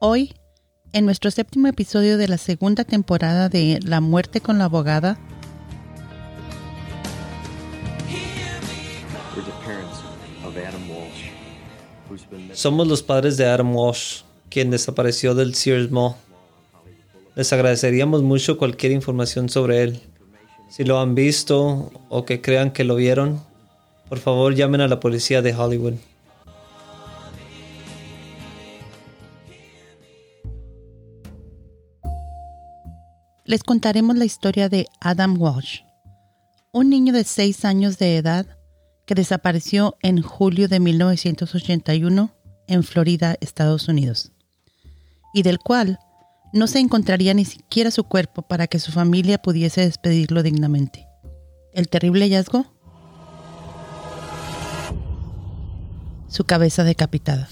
Hoy, en nuestro séptimo episodio de la segunda temporada de La muerte con la abogada, Somos los padres de Adam Walsh, quien desapareció del Sears Mall. Les agradeceríamos mucho cualquier información sobre él. Si lo han visto o que crean que lo vieron, por favor llamen a la policía de Hollywood. Les contaremos la historia de Adam Walsh, un niño de 6 años de edad que desapareció en julio de 1981 en Florida, Estados Unidos, y del cual no se encontraría ni siquiera su cuerpo para que su familia pudiese despedirlo dignamente. El terrible hallazgo, su cabeza decapitada.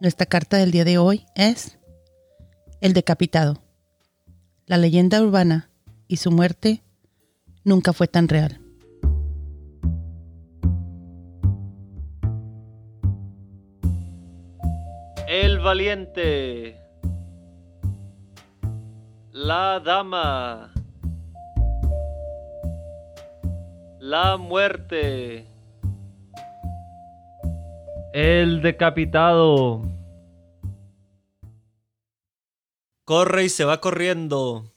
Nuestra carta del día de hoy es el decapitado. La leyenda urbana y su muerte nunca fue tan real. El valiente. La dama. La muerte. El decapitado. Corre y se va corriendo.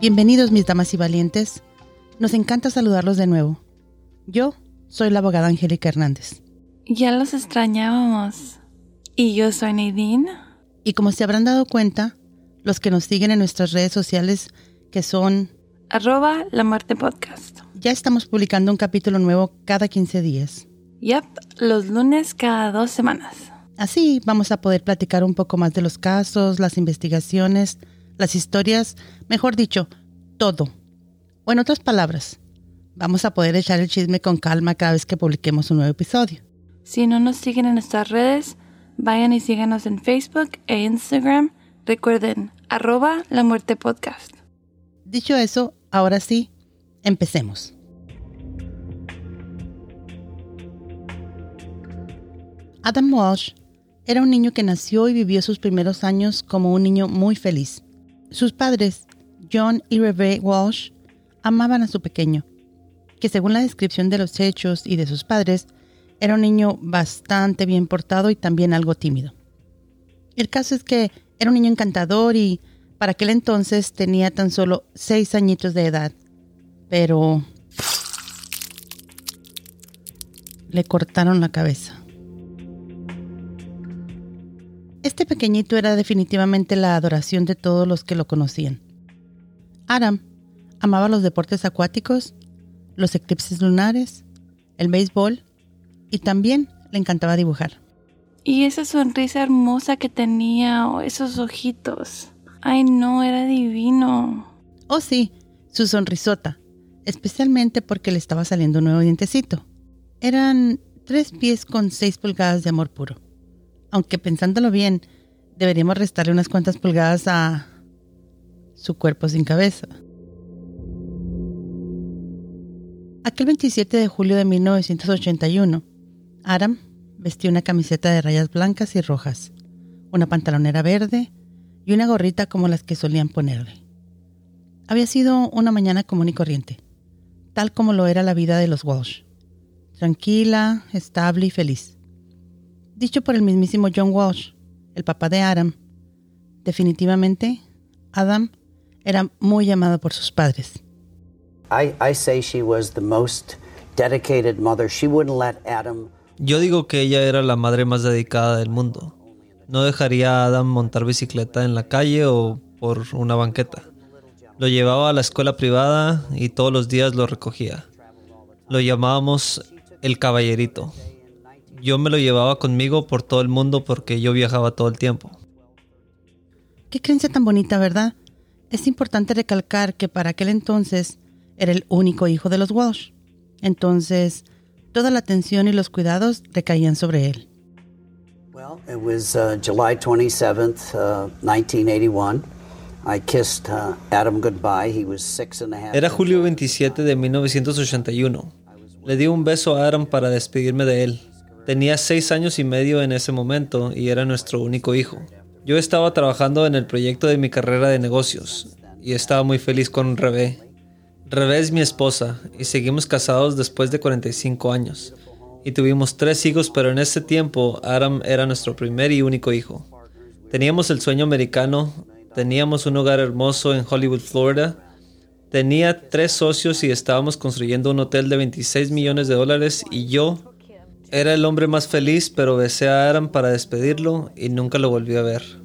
Bienvenidos mis damas y valientes. Nos encanta saludarlos de nuevo. Yo soy la abogada Angélica Hernández. Ya los extrañábamos. Y yo soy Nadine. Y como se habrán dado cuenta, los que nos siguen en nuestras redes sociales, que son arroba la muerte podcast. Ya estamos publicando un capítulo nuevo cada 15 días. Yep, los lunes cada dos semanas. Así vamos a poder platicar un poco más de los casos, las investigaciones, las historias, mejor dicho, todo. O en otras palabras, vamos a poder echar el chisme con calma cada vez que publiquemos un nuevo episodio. Si no nos siguen en nuestras redes, vayan y síganos en Facebook e Instagram. Recuerden, arroba la muerte podcast. Dicho eso, ahora sí, empecemos. Adam Walsh era un niño que nació y vivió sus primeros años como un niño muy feliz. Sus padres, John y Rebe Walsh, amaban a su pequeño, que según la descripción de los hechos y de sus padres, era un niño bastante bien portado y también algo tímido. El caso es que era un niño encantador y para aquel entonces tenía tan solo seis añitos de edad, pero le cortaron la cabeza. Este pequeñito era definitivamente la adoración de todos los que lo conocían. Adam amaba los deportes acuáticos, los eclipses lunares, el béisbol y también le encantaba dibujar. Y esa sonrisa hermosa que tenía, o esos ojitos. Ay, no, era divino. Oh, sí, su sonrisota, especialmente porque le estaba saliendo un nuevo dientecito. Eran tres pies con seis pulgadas de amor puro aunque pensándolo bien, deberíamos restarle unas cuantas pulgadas a su cuerpo sin cabeza. Aquel 27 de julio de 1981, Adam vestía una camiseta de rayas blancas y rojas, una pantalonera verde y una gorrita como las que solían ponerle. Había sido una mañana común y corriente, tal como lo era la vida de los Walsh, tranquila, estable y feliz dicho por el mismísimo John Walsh, el papá de Adam. Definitivamente, Adam era muy amado por sus padres. Yo digo que ella era la madre más dedicada del mundo. No dejaría a Adam montar bicicleta en la calle o por una banqueta. Lo llevaba a la escuela privada y todos los días lo recogía. Lo llamábamos el caballerito yo me lo llevaba conmigo por todo el mundo porque yo viajaba todo el tiempo. Qué creencia tan bonita, ¿verdad? Es importante recalcar que para aquel entonces Era el único hijo de los Walsh. Entonces, toda la atención y los cuidados recaían sobre él. Well, it was uh, July 27th, uh, 1981. I kissed uh. Era julio 27 de 1981. Le di un beso a Adam para despedirme de él. Tenía seis años y medio en ese momento y era nuestro único hijo. Yo estaba trabajando en el proyecto de mi carrera de negocios y estaba muy feliz con Rebe. Rebe mi esposa y seguimos casados después de 45 años. Y tuvimos tres hijos, pero en ese tiempo Adam era nuestro primer y único hijo. Teníamos el sueño americano, teníamos un hogar hermoso en Hollywood, Florida. Tenía tres socios y estábamos construyendo un hotel de 26 millones de dólares y yo era el hombre más feliz, pero besé a Adam para despedirlo y nunca lo volví a ver.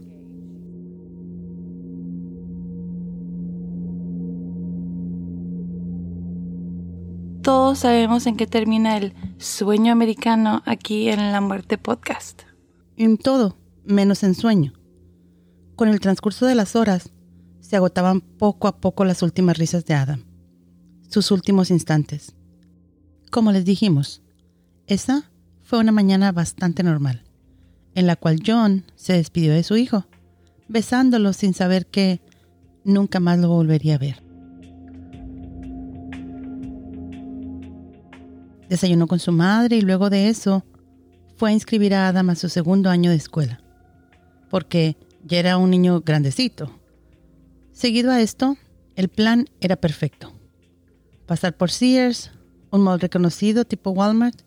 Todos sabemos en qué termina el sueño americano aquí en La Muerte Podcast. En todo, menos en sueño. Con el transcurso de las horas, se agotaban poco a poco las últimas risas de Adam, sus últimos instantes. Como les dijimos, esa fue una mañana bastante normal, en la cual John se despidió de su hijo, besándolo sin saber que nunca más lo volvería a ver. Desayunó con su madre y luego de eso fue a inscribir a Adam a su segundo año de escuela, porque ya era un niño grandecito. Seguido a esto, el plan era perfecto. Pasar por Sears, un mall reconocido tipo Walmart,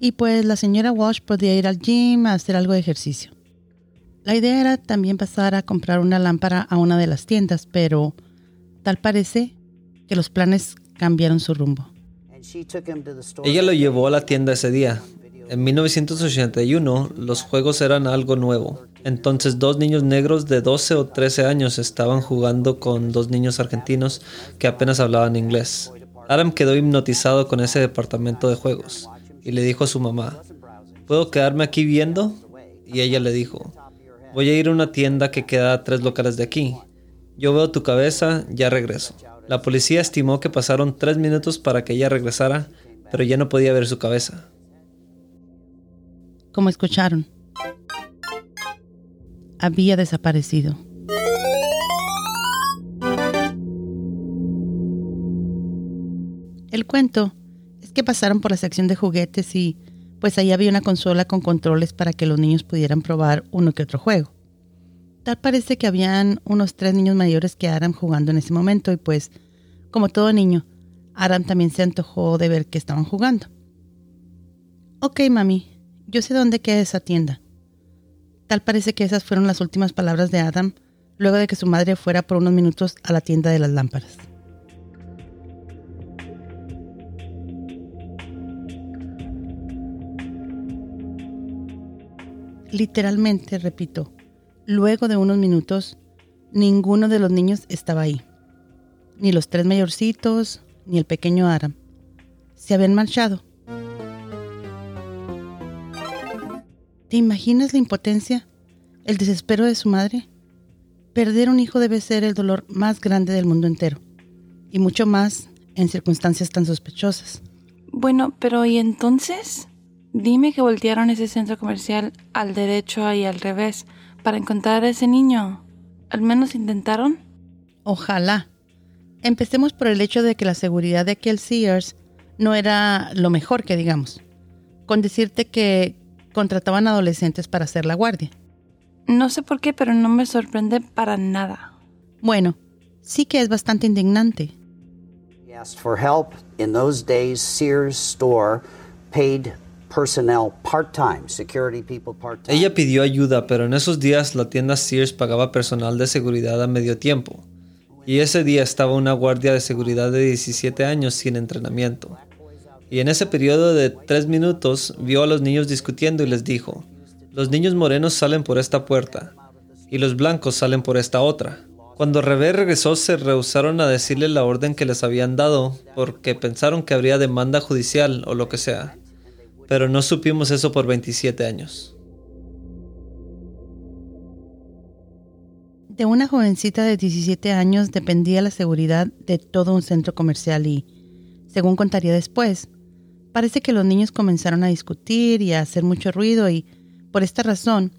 y pues la señora Walsh podía ir al gym a hacer algo de ejercicio. La idea era también pasar a comprar una lámpara a una de las tiendas, pero tal parece que los planes cambiaron su rumbo. Ella lo llevó a la tienda ese día. En 1981 los juegos eran algo nuevo. Entonces dos niños negros de 12 o 13 años estaban jugando con dos niños argentinos que apenas hablaban inglés. Adam quedó hipnotizado con ese departamento de juegos y le dijo a su mamá, ¿puedo quedarme aquí viendo? Y ella le dijo, voy a ir a una tienda que queda a tres locales de aquí. Yo veo tu cabeza, ya regreso. La policía estimó que pasaron tres minutos para que ella regresara, pero ya no podía ver su cabeza. Como escucharon, había desaparecido. El cuento que pasaron por la sección de juguetes y pues ahí había una consola con controles para que los niños pudieran probar uno que otro juego. Tal parece que habían unos tres niños mayores que Adam jugando en ese momento y pues, como todo niño, Adam también se antojó de ver que estaban jugando. Ok, mami, yo sé dónde queda esa tienda. Tal parece que esas fueron las últimas palabras de Adam luego de que su madre fuera por unos minutos a la tienda de las lámparas. Literalmente, repito, luego de unos minutos, ninguno de los niños estaba ahí. Ni los tres mayorcitos, ni el pequeño Aram. Se habían marchado. ¿Te imaginas la impotencia? ¿El desespero de su madre? Perder un hijo debe ser el dolor más grande del mundo entero. Y mucho más en circunstancias tan sospechosas. Bueno, pero ¿y entonces? Dime que voltearon ese centro comercial al derecho y al revés para encontrar a ese niño. ¿Al menos intentaron? Ojalá. Empecemos por el hecho de que la seguridad de aquel Sears no era lo mejor que digamos. Con decirte que contrataban adolescentes para hacer la guardia. No sé por qué, pero no me sorprende para nada. Bueno, sí que es bastante indignante. for help. In those days, Sears store paid ella pidió ayuda, pero en esos días la tienda Sears pagaba personal de seguridad a medio tiempo. Y ese día estaba una guardia de seguridad de 17 años sin entrenamiento. Y en ese periodo de tres minutos vio a los niños discutiendo y les dijo, los niños morenos salen por esta puerta y los blancos salen por esta otra. Cuando Rebe regresó se rehusaron a decirle la orden que les habían dado porque pensaron que habría demanda judicial o lo que sea pero no supimos eso por 27 años. De una jovencita de 17 años dependía la seguridad de todo un centro comercial y, según contaría después, parece que los niños comenzaron a discutir y a hacer mucho ruido y, por esta razón,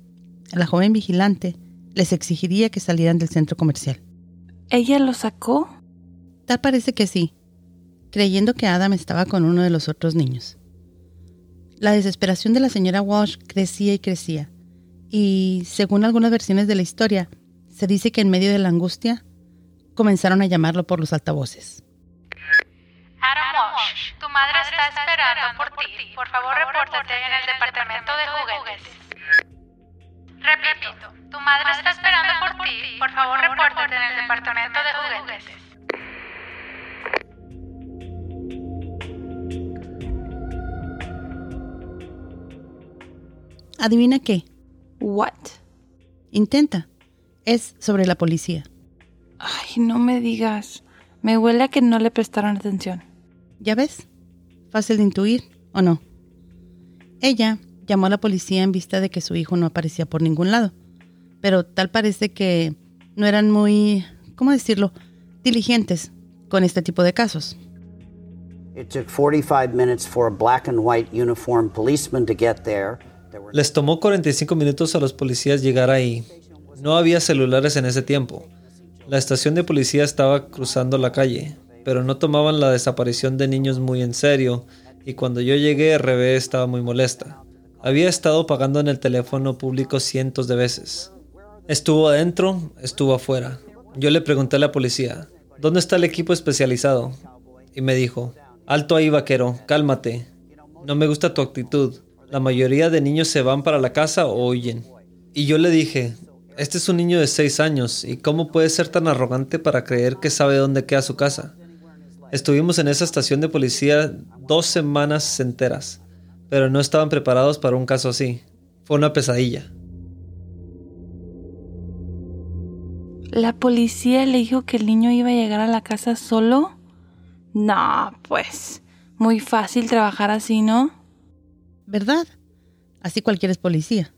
la joven vigilante les exigiría que salieran del centro comercial. ¿Ella lo sacó? Tal parece que sí, creyendo que Adam estaba con uno de los otros niños. La desesperación de la señora Walsh crecía y crecía, y según algunas versiones de la historia, se dice que en medio de la angustia comenzaron a llamarlo por los altavoces. Adam Walsh, tu madre está esperando por ti. Por favor, repórtate en el departamento de juguetes. Repito, tu madre está esperando por ti. Por favor, repórtate en el departamento de juguetes. ¿Adivina qué? What? Intenta. Es sobre la policía. Ay, no me digas. Me huele a que no le prestaron atención. ¿Ya ves? Fácil de intuir, ¿o no? Ella llamó a la policía en vista de que su hijo no aparecía por ningún lado, pero tal parece que no eran muy, ¿cómo decirlo?, diligentes con este tipo de casos. It took 45 minutes for a black and white uniformed policeman to get there. Les tomó 45 minutos a los policías llegar ahí. No había celulares en ese tiempo. La estación de policía estaba cruzando la calle, pero no tomaban la desaparición de niños muy en serio, y cuando yo llegué, RB estaba muy molesta. Había estado pagando en el teléfono público cientos de veces. Estuvo adentro, estuvo afuera. Yo le pregunté a la policía, ¿dónde está el equipo especializado? Y me dijo, alto ahí vaquero, cálmate. No me gusta tu actitud. La mayoría de niños se van para la casa o huyen. Y yo le dije, este es un niño de 6 años, ¿y cómo puede ser tan arrogante para creer que sabe dónde queda su casa? Estuvimos en esa estación de policía dos semanas enteras, pero no estaban preparados para un caso así. Fue una pesadilla. ¿La policía le dijo que el niño iba a llegar a la casa solo? No, pues, muy fácil trabajar así, ¿no? ¿Verdad? Así cualquiera es policía.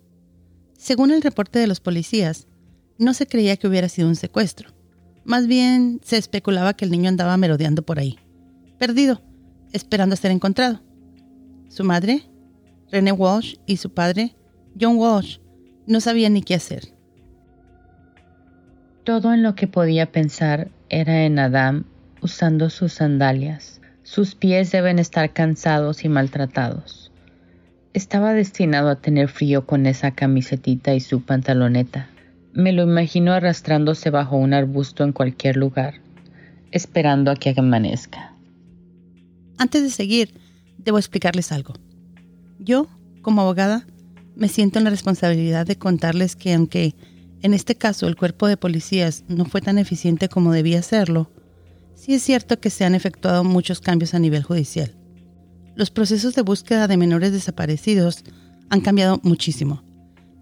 Según el reporte de los policías, no se creía que hubiera sido un secuestro. Más bien se especulaba que el niño andaba merodeando por ahí, perdido, esperando a ser encontrado. Su madre, René Walsh, y su padre, John Walsh, no sabían ni qué hacer. Todo en lo que podía pensar era en Adam usando sus sandalias. Sus pies deben estar cansados y maltratados. Estaba destinado a tener frío con esa camisetita y su pantaloneta. Me lo imagino arrastrándose bajo un arbusto en cualquier lugar, esperando a que amanezca. Antes de seguir, debo explicarles algo. Yo, como abogada, me siento en la responsabilidad de contarles que aunque en este caso el cuerpo de policías no fue tan eficiente como debía serlo, sí es cierto que se han efectuado muchos cambios a nivel judicial los procesos de búsqueda de menores desaparecidos han cambiado muchísimo.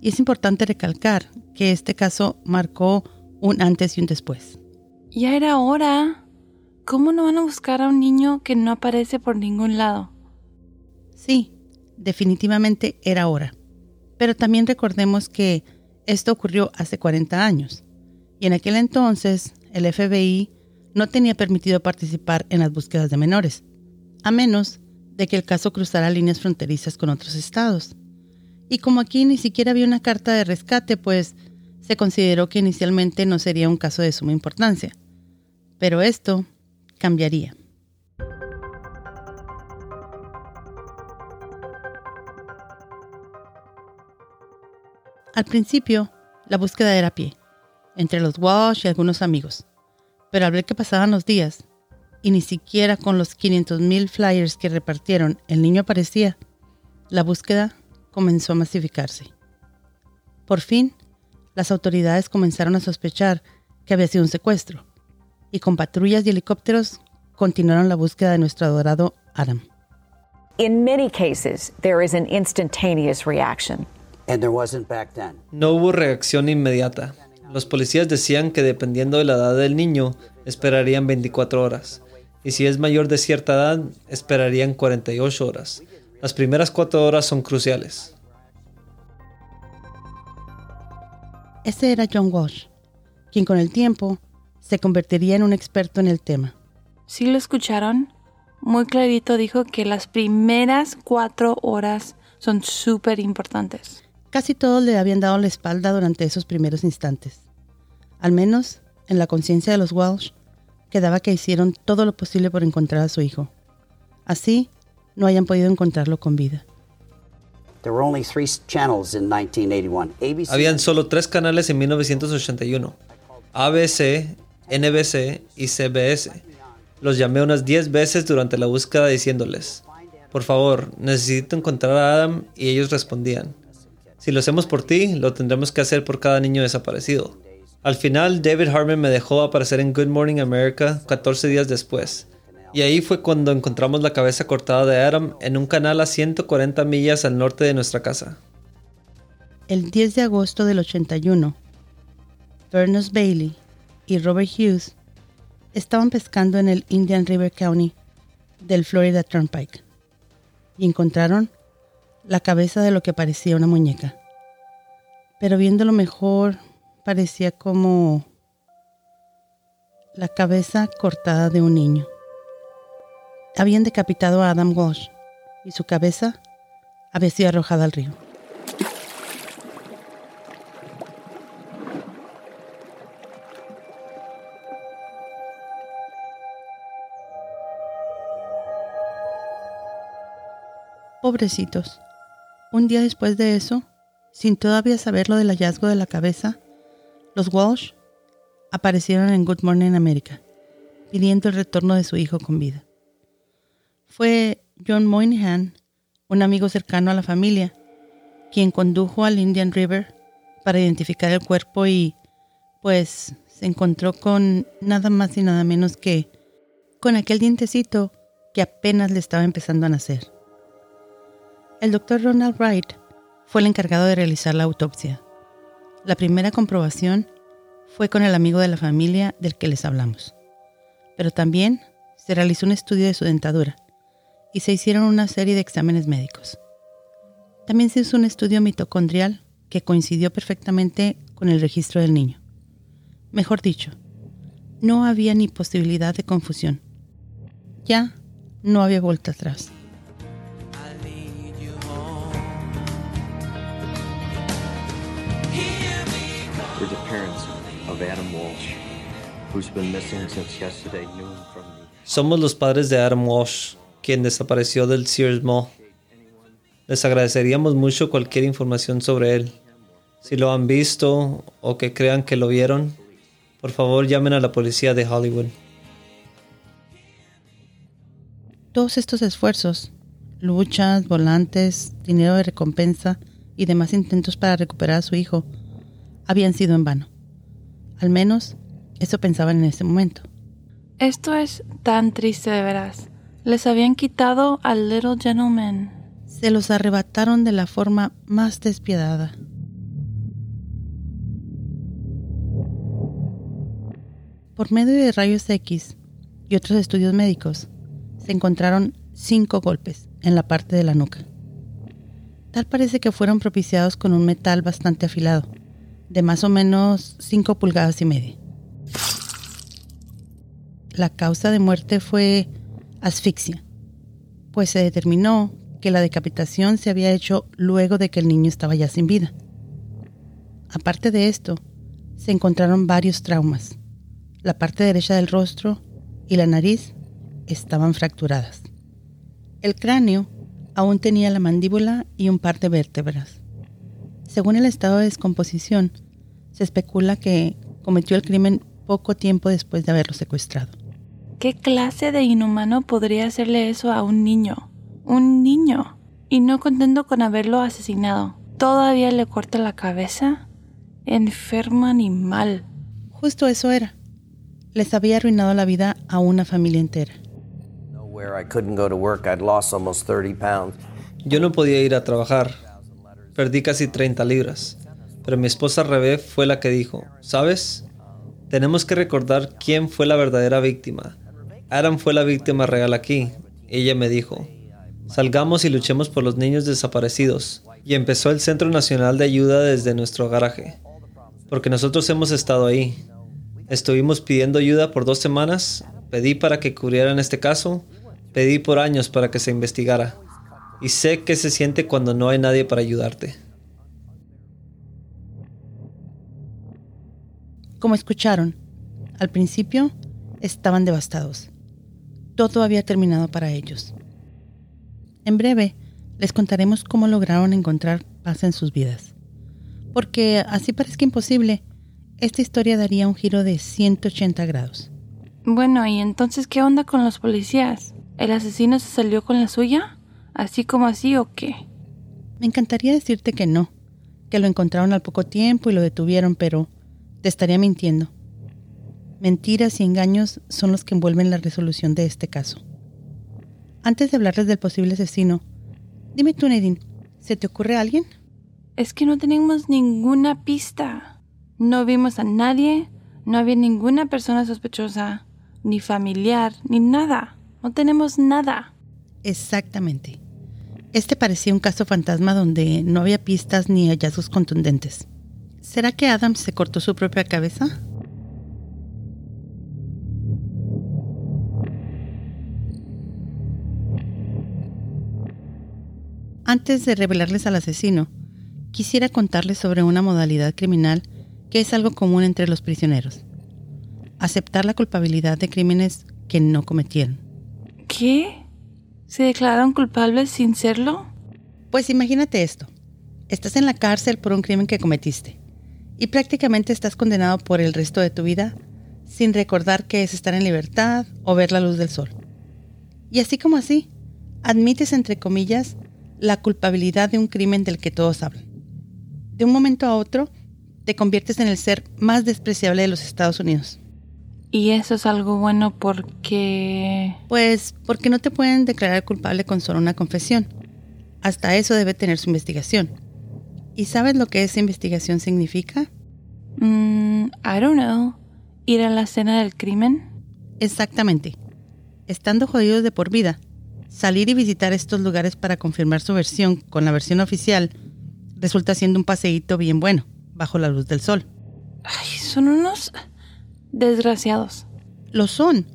Y es importante recalcar que este caso marcó un antes y un después. Ya era hora. ¿Cómo no van a buscar a un niño que no aparece por ningún lado? Sí, definitivamente era hora. Pero también recordemos que esto ocurrió hace 40 años. Y en aquel entonces el FBI no tenía permitido participar en las búsquedas de menores, a menos de que el caso cruzara líneas fronterizas con otros estados. Y como aquí ni siquiera había una carta de rescate, pues se consideró que inicialmente no sería un caso de suma importancia. Pero esto cambiaría. Al principio, la búsqueda era a pie, entre los Walsh y algunos amigos. Pero al ver que pasaban los días, y ni siquiera con los 500.000 flyers que repartieron el niño aparecía, la búsqueda comenzó a masificarse. Por fin, las autoridades comenzaron a sospechar que había sido un secuestro, y con patrullas y helicópteros continuaron la búsqueda de nuestro adorado Adam. In many cases, there is an instantaneous reaction. And there wasn't back then. No hubo reacción inmediata. Los policías decían que dependiendo de la edad del niño, esperarían 24 horas y si es mayor de cierta edad, esperarían 48 horas. Las primeras 4 horas son cruciales. Ese era John Walsh. quien con el tiempo se convertiría en un experto en el tema. ¿Sí lo escucharon? Muy clarito dijo que las primeras cuatro horas son súper importantes. Casi todos le habían dado la espalda durante esos primeros instantes. Al menos, en la conciencia de los Walsh, quedaba que hicieron todo lo posible por encontrar a su hijo. Así, no hayan podido encontrarlo con vida. Habían solo tres canales en 1981. ABC, NBC y CBS. Los llamé unas 10 veces durante la búsqueda diciéndoles, por favor, necesito encontrar a Adam y ellos respondían, si lo hacemos por ti, lo tendremos que hacer por cada niño desaparecido. Al final, David Harmon me dejó aparecer en Good Morning America 14 días después. Y ahí fue cuando encontramos la cabeza cortada de Adam en un canal a 140 millas al norte de nuestra casa. El 10 de agosto del 81, Berners Bailey y Robert Hughes estaban pescando en el Indian River County del Florida Turnpike y encontraron la cabeza de lo que parecía una muñeca. Pero viéndolo mejor, parecía como la cabeza cortada de un niño. Habían decapitado a Adam Walsh y su cabeza había sido arrojada al río. Pobrecitos. Un día después de eso, sin todavía saber lo del hallazgo de la cabeza, los Walsh aparecieron en Good Morning America, pidiendo el retorno de su hijo con vida. Fue John Moynihan, un amigo cercano a la familia, quien condujo al Indian River para identificar el cuerpo y, pues, se encontró con nada más y nada menos que con aquel dientecito que apenas le estaba empezando a nacer. El doctor Ronald Wright fue el encargado de realizar la autopsia. La primera comprobación fue con el amigo de la familia del que les hablamos. Pero también se realizó un estudio de su dentadura y se hicieron una serie de exámenes médicos. También se hizo un estudio mitocondrial que coincidió perfectamente con el registro del niño. Mejor dicho, no había ni posibilidad de confusión. Ya no había vuelta atrás. Somos los padres de Adam Walsh, quien desapareció del Sears Mall. Les agradeceríamos mucho cualquier información sobre él. Si lo han visto o que crean que lo vieron, por favor llamen a la policía de Hollywood. Todos estos esfuerzos, luchas, volantes, dinero de recompensa y demás intentos para recuperar a su hijo, habían sido en vano. Al menos eso pensaban en ese momento. Esto es tan triste de veras. Les habían quitado al Little Gentleman. Se los arrebataron de la forma más despiadada. Por medio de rayos X y otros estudios médicos, se encontraron cinco golpes en la parte de la nuca. Tal parece que fueron propiciados con un metal bastante afilado, de más o menos 5 pulgadas y media. La causa de muerte fue asfixia, pues se determinó que la decapitación se había hecho luego de que el niño estaba ya sin vida. Aparte de esto, se encontraron varios traumas. La parte derecha del rostro y la nariz estaban fracturadas. El cráneo aún tenía la mandíbula y un par de vértebras. Según el estado de descomposición, se especula que cometió el crimen poco tiempo después de haberlo secuestrado. ¿Qué clase de inhumano podría hacerle eso a un niño? Un niño. Y no contento con haberlo asesinado, todavía le corta la cabeza. Enfermo animal. Justo eso era. Les había arruinado la vida a una familia entera. Yo no podía ir a trabajar. Perdí casi 30 libras. Pero mi esposa Rebe fue la que dijo, ¿sabes? Tenemos que recordar quién fue la verdadera víctima. Adam fue la víctima real aquí. Ella me dijo, salgamos y luchemos por los niños desaparecidos. Y empezó el Centro Nacional de Ayuda desde nuestro garaje. Porque nosotros hemos estado ahí. Estuvimos pidiendo ayuda por dos semanas, pedí para que cubrieran este caso, pedí por años para que se investigara. Y sé que se siente cuando no hay nadie para ayudarte. Como escucharon, al principio estaban devastados. Todo había terminado para ellos. En breve, les contaremos cómo lograron encontrar paz en sus vidas. Porque, así parezca imposible, esta historia daría un giro de 180 grados. Bueno, ¿y entonces qué onda con los policías? ¿El asesino se salió con la suya? ¿Así como así o qué? Me encantaría decirte que no, que lo encontraron al poco tiempo y lo detuvieron, pero te estaría mintiendo. Mentiras y engaños son los que envuelven la resolución de este caso. Antes de hablarles del posible asesino, dime tú, Nadine, ¿se te ocurre alguien? Es que no tenemos ninguna pista. No vimos a nadie, no había ninguna persona sospechosa, ni familiar, ni nada. No tenemos nada. Exactamente. Este parecía un caso fantasma donde no había pistas ni hallazgos contundentes. ¿Será que Adam se cortó su propia cabeza? Antes de revelarles al asesino, quisiera contarles sobre una modalidad criminal que es algo común entre los prisioneros. Aceptar la culpabilidad de crímenes que no cometieron. ¿Qué? ¿Se declararon culpables sin serlo? Pues imagínate esto. Estás en la cárcel por un crimen que cometiste y prácticamente estás condenado por el resto de tu vida sin recordar que es estar en libertad o ver la luz del sol. Y así como así, admites entre comillas la culpabilidad de un crimen del que todos hablan. De un momento a otro, te conviertes en el ser más despreciable de los Estados Unidos. Y eso es algo bueno porque... Pues porque no te pueden declarar culpable con solo una confesión. Hasta eso debe tener su investigación. ¿Y sabes lo que esa investigación significa? Mm, I don't know. ¿Ir a la escena del crimen? Exactamente. Estando jodidos de por vida, Salir y visitar estos lugares para confirmar su versión con la versión oficial resulta siendo un paseíto bien bueno, bajo la luz del sol. Ay, son unos desgraciados. Lo son,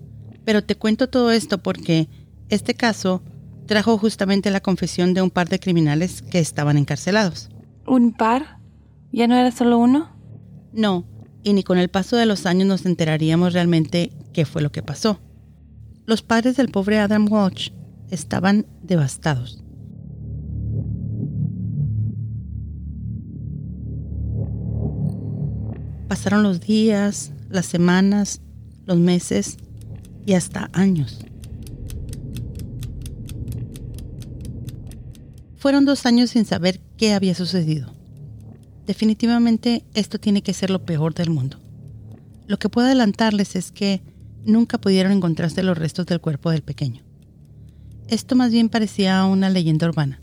pero te cuento todo esto porque este caso trajo justamente la confesión de un par de criminales que estaban encarcelados. ¿Un par? ¿Ya no era solo uno? No, y ni con el paso de los años nos enteraríamos realmente qué fue lo que pasó. Los padres del pobre Adam Walsh estaban devastados. Pasaron los días, las semanas, los meses y hasta años. Fueron dos años sin saber qué había sucedido. Definitivamente esto tiene que ser lo peor del mundo. Lo que puedo adelantarles es que nunca pudieron encontrarse los restos del cuerpo del pequeño. Esto más bien parecía una leyenda urbana,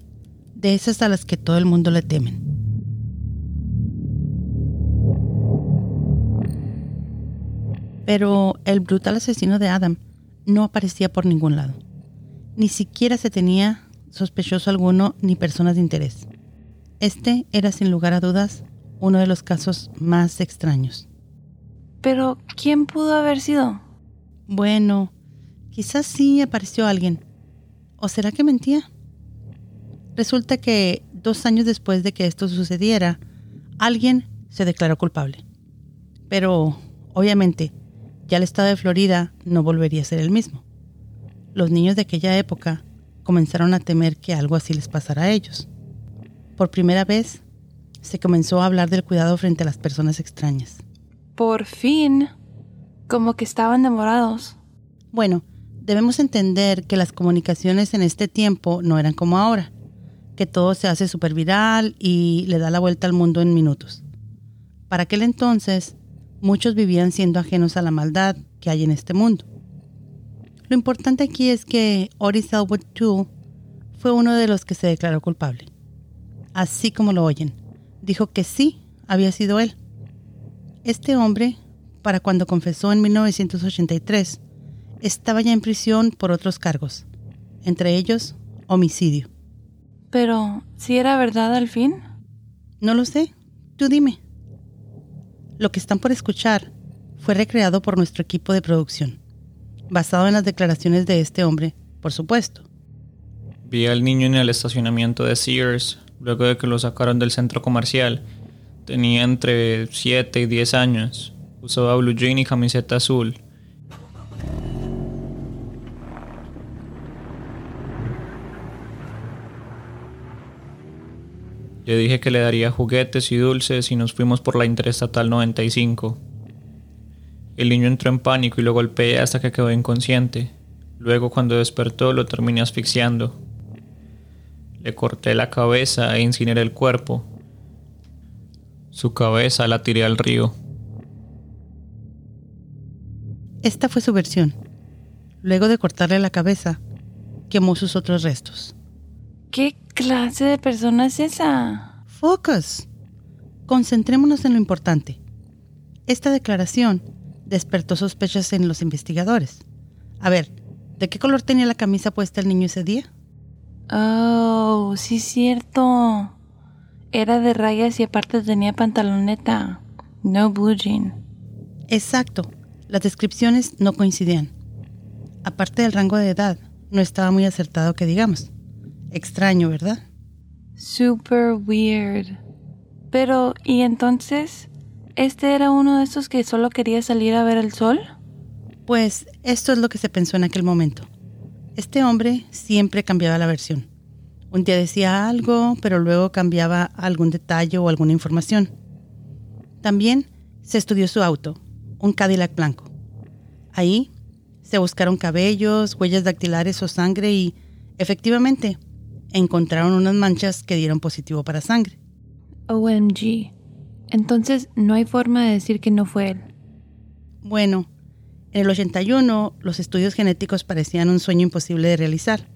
de esas a las que todo el mundo le temen. Pero el brutal asesino de Adam no aparecía por ningún lado. Ni siquiera se tenía sospechoso alguno ni personas de interés. Este era sin lugar a dudas uno de los casos más extraños. Pero, ¿quién pudo haber sido? Bueno, quizás sí apareció alguien, ¿O será que mentía? Resulta que dos años después de que esto sucediera, alguien se declaró culpable. Pero, obviamente, ya el estado de Florida no volvería a ser el mismo. Los niños de aquella época comenzaron a temer que algo así les pasara a ellos. Por primera vez, se comenzó a hablar del cuidado frente a las personas extrañas. Por fin, como que estaban demorados. Bueno, debemos entender que las comunicaciones en este tiempo no eran como ahora, que todo se hace súper viral y le da la vuelta al mundo en minutos. Para aquel entonces, muchos vivían siendo ajenos a la maldad que hay en este mundo. Lo importante aquí es que Oris Elwood II fue uno de los que se declaró culpable. Así como lo oyen, dijo que sí había sido él. Este hombre, para cuando confesó en 1983, estaba ya en prisión por otros cargos, entre ellos homicidio. Pero, ¿si era verdad al fin? No lo sé. Tú dime. Lo que están por escuchar fue recreado por nuestro equipo de producción, basado en las declaraciones de este hombre, por supuesto. Vi al niño en el estacionamiento de Sears, luego de que lo sacaron del centro comercial. Tenía entre 7 y 10 años. Usaba blue jean y camiseta azul. Le dije que le daría juguetes y dulces y nos fuimos por la Interestatal 95. El niño entró en pánico y lo golpeé hasta que quedó inconsciente. Luego cuando despertó lo terminé asfixiando. Le corté la cabeza e incineré el cuerpo. Su cabeza la tiré al río. Esta fue su versión. Luego de cortarle la cabeza, quemó sus otros restos. ¿Qué clase de persona es esa? Focus. Concentrémonos en lo importante. Esta declaración despertó sospechas en los investigadores. A ver, ¿de qué color tenía la camisa puesta el niño ese día? Oh, sí cierto. Era de rayas y aparte tenía pantaloneta. No blue jean. Exacto. Las descripciones no coincidían. Aparte del rango de edad, no estaba muy acertado que digamos. Extraño, ¿verdad? Super weird. Pero, ¿y entonces? ¿Este era uno de esos que solo quería salir a ver el sol? Pues esto es lo que se pensó en aquel momento. Este hombre siempre cambiaba la versión. Un día decía algo, pero luego cambiaba algún detalle o alguna información. También se estudió su auto, un Cadillac blanco. Ahí se buscaron cabellos, huellas dactilares o sangre y, efectivamente, encontraron unas manchas que dieron positivo para sangre. OMG. Entonces no hay forma de decir que no fue él. Bueno, en el 81 los estudios genéticos parecían un sueño imposible de realizar,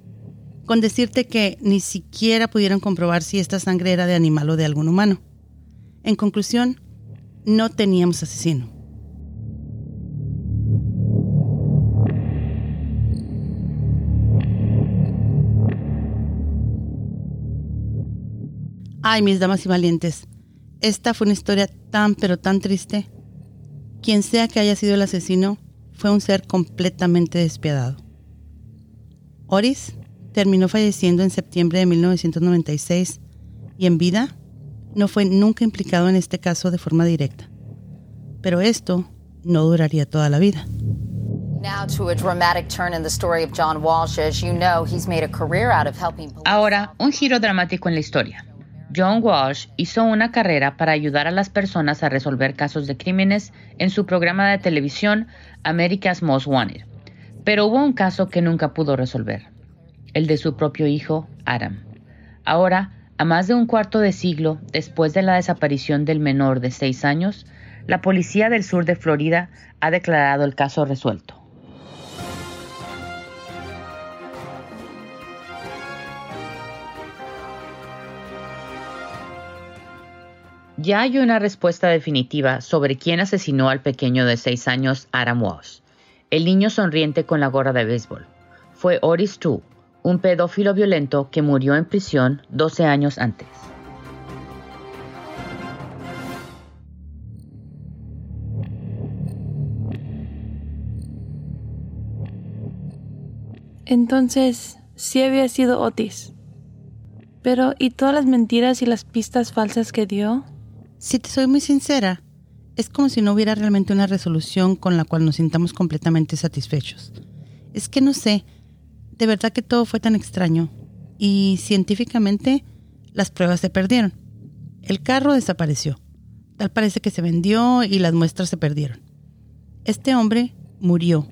con decirte que ni siquiera pudieron comprobar si esta sangre era de animal o de algún humano. En conclusión, no teníamos asesino. Ay, mis damas y valientes, esta fue una historia tan pero tan triste. Quien sea que haya sido el asesino, fue un ser completamente despiadado. Oris terminó falleciendo en septiembre de 1996 y en vida no fue nunca implicado en este caso de forma directa. Pero esto no duraría toda la vida. Ahora, un giro dramático en la historia. John Walsh hizo una carrera para ayudar a las personas a resolver casos de crímenes en su programa de televisión America's Most Wanted. Pero hubo un caso que nunca pudo resolver, el de su propio hijo, Adam. Ahora, a más de un cuarto de siglo después de la desaparición del menor de seis años, la policía del sur de Florida ha declarado el caso resuelto. Ya hay una respuesta definitiva sobre quién asesinó al pequeño de seis años Adam Walsh, el niño sonriente con la gorra de béisbol. Fue Oris Tu, un pedófilo violento que murió en prisión 12 años antes. Entonces, sí había sido Otis. Pero, ¿y todas las mentiras y las pistas falsas que dio? Si te soy muy sincera, es como si no hubiera realmente una resolución con la cual nos sintamos completamente satisfechos. Es que no sé, de verdad que todo fue tan extraño y científicamente las pruebas se perdieron. El carro desapareció. Tal parece que se vendió y las muestras se perdieron. Este hombre murió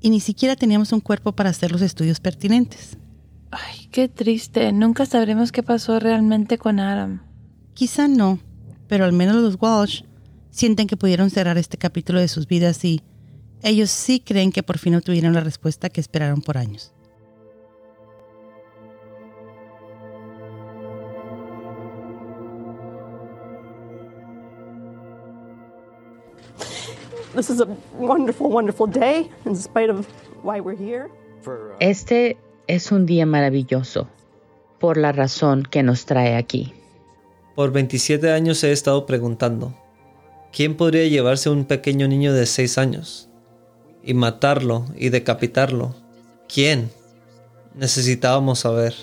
y ni siquiera teníamos un cuerpo para hacer los estudios pertinentes. Ay, qué triste. Nunca sabremos qué pasó realmente con Adam. Quizá no, pero al menos los Walsh sienten que pudieron cerrar este capítulo de sus vidas y ellos sí creen que por fin obtuvieron la respuesta que esperaron por años. Este es un día maravilloso por la razón que nos trae aquí. Por 27 años he estado preguntando, ¿Quién podría llevarse un pequeño niño de seis años y matarlo y decapitarlo? ¿Quién? Necesitábamos saber.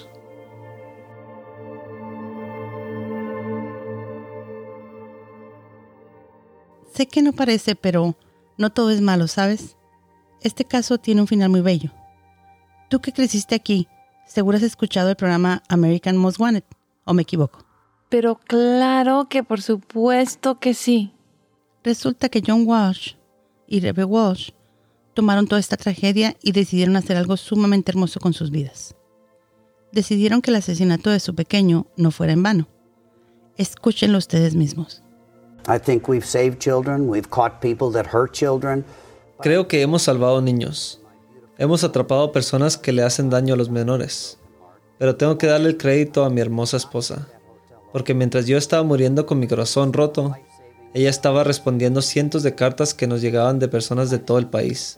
Sé que no parece, pero no todo es malo, ¿sabes? Este caso tiene un final muy bello. Tú que creciste aquí, seguro has escuchado el programa American Most Wanted, ¿o me equivoco? Pero claro que por supuesto que sí. Resulta que John Walsh y Rebe Walsh tomaron toda esta tragedia y decidieron hacer algo sumamente hermoso con sus vidas. Decidieron que el asesinato de su pequeño no fuera en vano. Escúchenlo ustedes mismos. Creo que hemos salvado niños. Hemos atrapado personas que le hacen daño a los menores. Pero tengo que darle el crédito a mi hermosa esposa, porque mientras yo estaba muriendo con mi corazón roto, ella estaba respondiendo cientos de cartas que nos llegaban de personas de todo el país,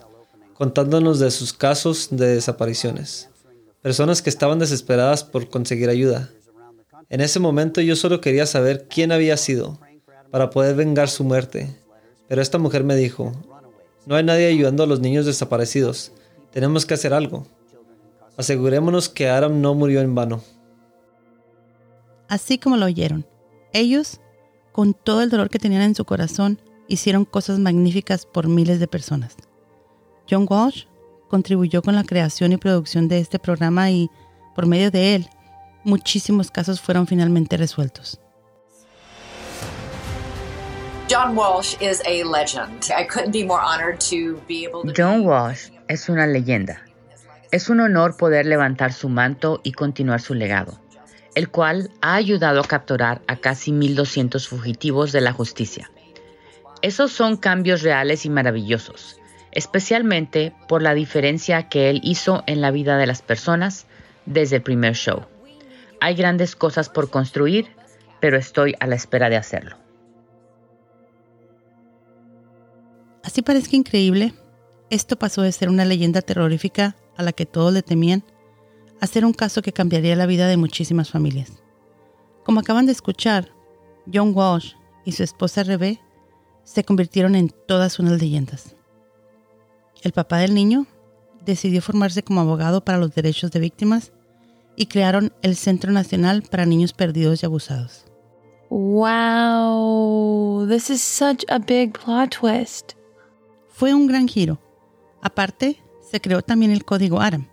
contándonos de sus casos de desapariciones. Personas que estaban desesperadas por conseguir ayuda. En ese momento yo solo quería saber quién había sido, para poder vengar su muerte. Pero esta mujer me dijo, no hay nadie ayudando a los niños desaparecidos. Tenemos que hacer algo. Asegurémonos que Aram no murió en vano. Así como lo oyeron, ellos, con todo el dolor que tenían en su corazón, hicieron cosas magníficas por miles de personas. John Walsh contribuyó con la creación y producción de este programa y, por medio de él, muchísimos casos fueron finalmente resueltos. John Walsh es una leyenda. Es un honor poder levantar su manto y continuar su legado, el cual ha ayudado a capturar a casi 1.200 fugitivos de la justicia. Esos son cambios reales y maravillosos, especialmente por la diferencia que él hizo en la vida de las personas desde el primer show. Hay grandes cosas por construir, pero estoy a la espera de hacerlo. Así parezca increíble, esto pasó de ser una leyenda terrorífica a la que todos le temían a ser un caso que cambiaría la vida de muchísimas familias. Como acaban de escuchar, John Walsh y su esposa Rebe se convirtieron en todas unas leyendas. El papá del niño decidió formarse como abogado para los derechos de víctimas y crearon el Centro Nacional para Niños Perdidos y Abusados. Wow, this is such a big plot twist. Fue un gran giro. Aparte, se creó también el Código ARAM,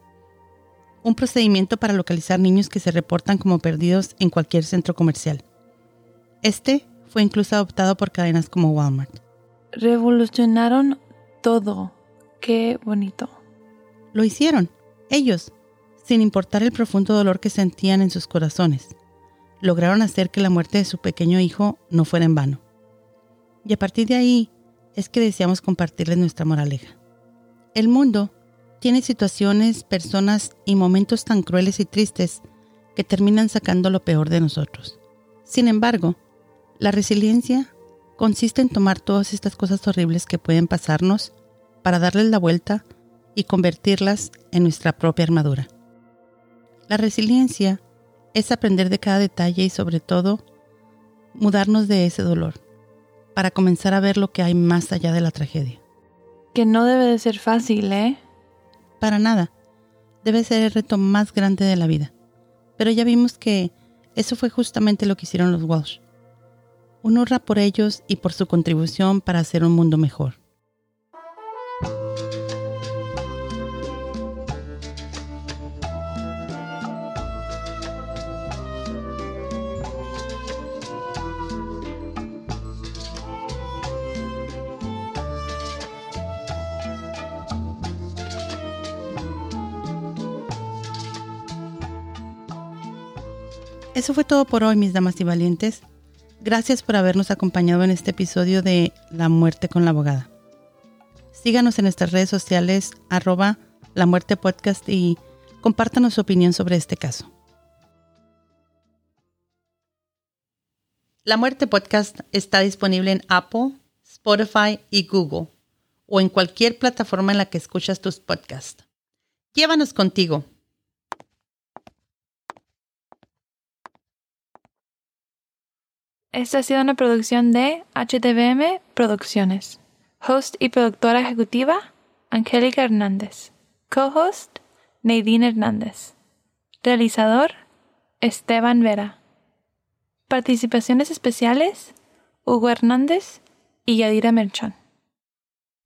un procedimiento para localizar niños que se reportan como perdidos en cualquier centro comercial. Este fue incluso adoptado por cadenas como Walmart. Revolucionaron todo. Qué bonito. Lo hicieron, ellos, sin importar el profundo dolor que sentían en sus corazones. Lograron hacer que la muerte de su pequeño hijo no fuera en vano. Y a partir de ahí, es que deseamos compartirles nuestra moraleja. El mundo tiene situaciones, personas y momentos tan crueles y tristes que terminan sacando lo peor de nosotros. Sin embargo, la resiliencia consiste en tomar todas estas cosas horribles que pueden pasarnos para darles la vuelta y convertirlas en nuestra propia armadura. La resiliencia es aprender de cada detalle y sobre todo mudarnos de ese dolor para comenzar a ver lo que hay más allá de la tragedia. Que no debe de ser fácil, ¿eh? Para nada. Debe ser el reto más grande de la vida. Pero ya vimos que eso fue justamente lo que hicieron los Walsh. Un honra por ellos y por su contribución para hacer un mundo mejor. Eso fue todo por hoy, mis damas y valientes. Gracias por habernos acompañado en este episodio de La muerte con la abogada. Síganos en nuestras redes sociales, arroba La Muerte Podcast y compártanos su opinión sobre este caso. La Muerte Podcast está disponible en Apple, Spotify y Google o en cualquier plataforma en la que escuchas tus podcasts. Llévanos contigo. Esta ha sido una producción de HTBM Producciones. Host y productora ejecutiva, Angélica Hernández. Co-host, Nadine Hernández. Realizador, Esteban Vera. Participaciones especiales, Hugo Hernández y Yadira Merchán.